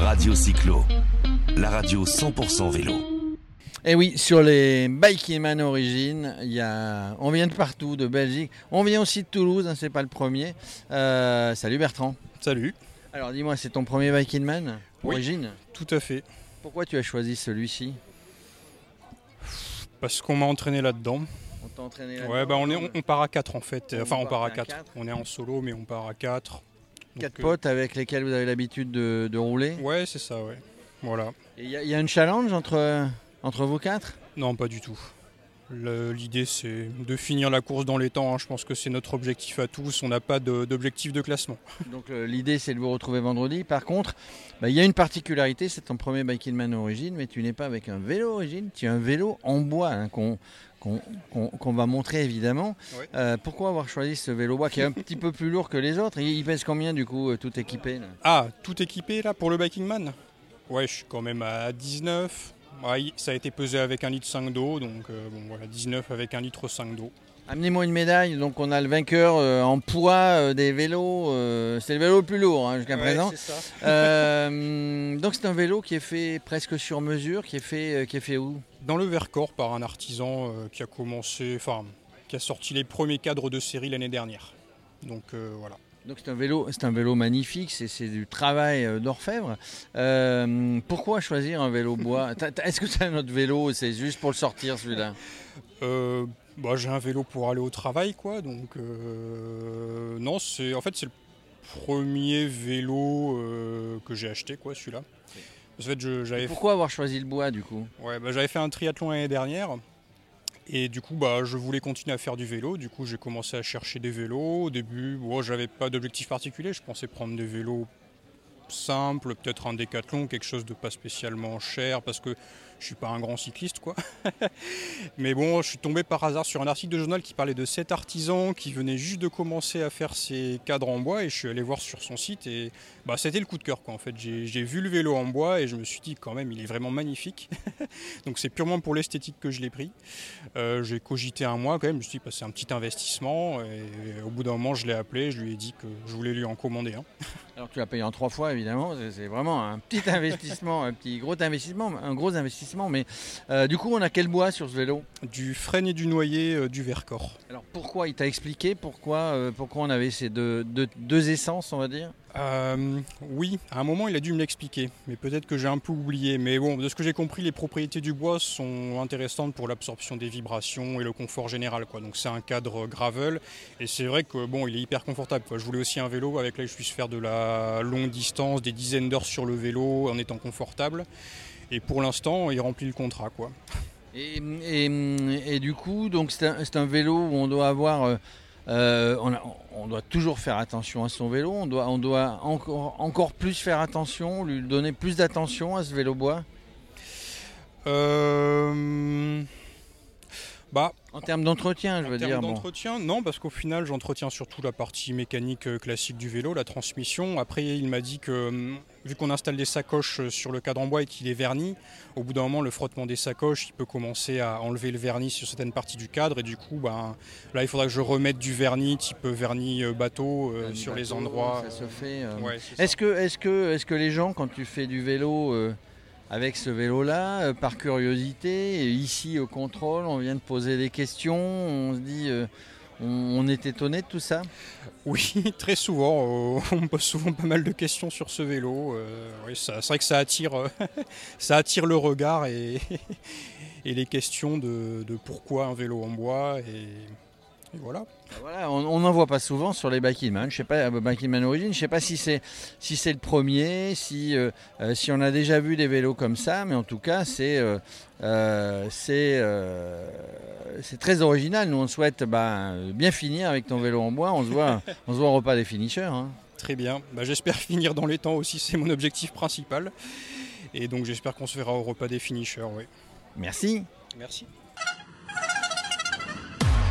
Radio Cyclo, la radio 100% vélo. Et Eh oui, sur les Bikeman Origine, il y a... on vient de partout, de Belgique. On vient aussi de Toulouse, hein, c'est pas le premier. Euh, salut Bertrand. Salut. Alors dis-moi, c'est ton premier Bikeman Oui. Origine Tout à fait. Pourquoi tu as choisi celui-ci Parce qu'on m'a entraîné là-dedans. On t'a entraîné Ouais, bah on, est, on, on part à 4 en fait. On Enfin, on part à part à 4. quatre. On est en solo, mais on part à 4. Quatre potes avec lesquels vous avez l'habitude de, de rouler. Ouais, c'est ça, ouais. Voilà. Il y, y a un challenge entre, entre vous quatre? Non, pas du tout. L'idée, c'est de finir la course dans les temps. hein. Je pense que c'est notre objectif à tous. On n'a pas d'objectif de classement. Donc euh, l'idée c'est de vous retrouver vendredi. Par contre, bah, il y a une particularité, c'est ton premier Biking Man Origine, mais tu n'es pas avec un vélo Origine, tu as un vélo en bois hein, qu'on va montrer évidemment. Euh, pourquoi avoir choisi ce vélo bois qui est un petit peu plus lourd que les autres? Il pèse combien du coup, euh, tout équipé là? Ah, tout équipé là pour le Biking Man Ouais, je suis quand même à 19. Ouais, il- ça a été pesé avec un litre 5 d'eau, donc euh, bon voilà, 19 avec un litre 5 d'eau. Amenez-moi une médaille, donc on a le vainqueur euh, en poids euh, des vélos, euh, c'est le vélo le plus lourd hein, jusqu'à présent. c'est ça. Euh, donc c'est un vélo qui est fait presque sur mesure, qui est fait, euh, qui est fait où? Dans le Vercors par un artisan euh, qui a commencé, enfin, qui a sorti les premiers cadres de série l'année dernière. Donc euh, voilà. Donc c'est un vélo, c'est un vélo magnifique, c'est, c'est du travail euh, d'orfèvre. Euh, pourquoi choisir un vélo bois Est-ce que tu as un autre vélo C'est juste pour le sortir celui-là? Euh, bah, j'ai un vélo pour aller au travail, quoi. Donc euh, non, c'est en fait c'est le premier vélo que j'ai acheté, quoi, celui-là. En fait, j'avais Pourquoi avoir choisi le bois du coup? Ouais, bah, j'avais fait un triathlon l'année dernière. Et du coup, bah, je voulais continuer à faire du vélo. Du coup, j'ai commencé à chercher des vélos. Au début, bon, j'avais pas d'objectif particulier. Je pensais prendre des vélos simples, peut-être un décathlon, quelque chose de pas spécialement cher, parce que je suis pas un grand cycliste, quoi. Mais bon, je suis tombé par hasard sur un article de journal qui parlait de cet artisan qui venait juste de commencer à faire ses cadres en bois. Et je suis allé voir sur son site et bah, c'était le coup de cœur, quoi. En fait, j'ai vu le vélo en bois et je me suis dit, quand même, il est vraiment magnifique. Donc c'est purement pour l'esthétique que je l'ai pris. Euh, j'ai cogité un mois quand même, je me suis dit bah, c'est un petit investissement et au bout d'un moment je l'ai appelé, je lui ai dit que je voulais lui en commander un. Alors tu l'as payé en trois fois évidemment, c'est- vraiment un petit investissement, un petit gros investissement, un gros investissement. Mais euh, du coup on a quel bois sur ce vélo? Du frêne et du noyer euh, du Vercors. Alors pourquoi? Il t'a expliqué pourquoi, euh, pourquoi on avait ces deux, deux- deux essences on va dire? Euh, oui, à un moment il a dû me l'expliquer, mais peut-être que j'ai un peu oublié. Mais bon, de ce que j'ai compris, les propriétés du bois sont intéressantes pour l'absorption des vibrations et le confort général. Donc c'est un cadre gravel et c'est vrai que bon, il est hyper confortable. Je voulais aussi un vélo avec lequel je puisse faire de la longue distance, des dizaines d'heures sur le vélo en étant confortable. Et pour l'instant, il remplit le contrat. Et, du coup, donc c'est un, c'est un vélo où on doit avoir, euh, euh, on, a- on doit toujours faire attention à son vélo. On doit, on doit encore, encore plus faire attention, lui donner plus d'attention à ce vélo bois. Euh, Bah, En termes d'entretien, je En veux termes dire. Bon. d'entretien, non, parce qu'au final, j'entretiens surtout la partie mécanique euh, classique du vélo, la transmission. Après, il m'a dit que, hum, vu qu'on installe des sacoches euh, sur le cadre en bois et qu'il est verni, au bout d'un moment, le frottement des sacoches, il peut commencer à enlever le vernis sur certaines parties du cadre. Et du coup, ben, là, il faudra que je remette du vernis, type vernis euh, bateau, euh, sur les endroits. Ça se fait. euh, Ouais. Est-ce que, est que, est que les gens, quand tu fais du vélo euh, avec ce vélo-là, euh, par curiosité, et ici au contrôle, on vient de poser des questions, on se dit, euh, on, est étonné de tout ça? Oui, très souvent. euh, on me pose souvent pas mal de questions sur ce vélo. euh, c'est vrai que ça attire, euh, ça attire le regard et, les questions de, pourquoi un vélo en bois. Et voilà. Voilà, on n'en voit pas souvent sur les Backman. Je sais pas, euh, Origin, je sais pas si c'est si c'est le premier, si euh, euh, si on a déjà vu des vélos comme ça, mais en tout cas c'est euh, euh, c'est euh, c'est très original. Nous on souhaite bah, bien finir avec ton vélo en bois. On se voit on se voit au repas des finishers. hein. Très bien. Bah, j'espère finir dans les temps aussi, c'est mon objectif principal. Et donc j'espère qu'on se verra au repas des finishers. Oui. Merci. Merci.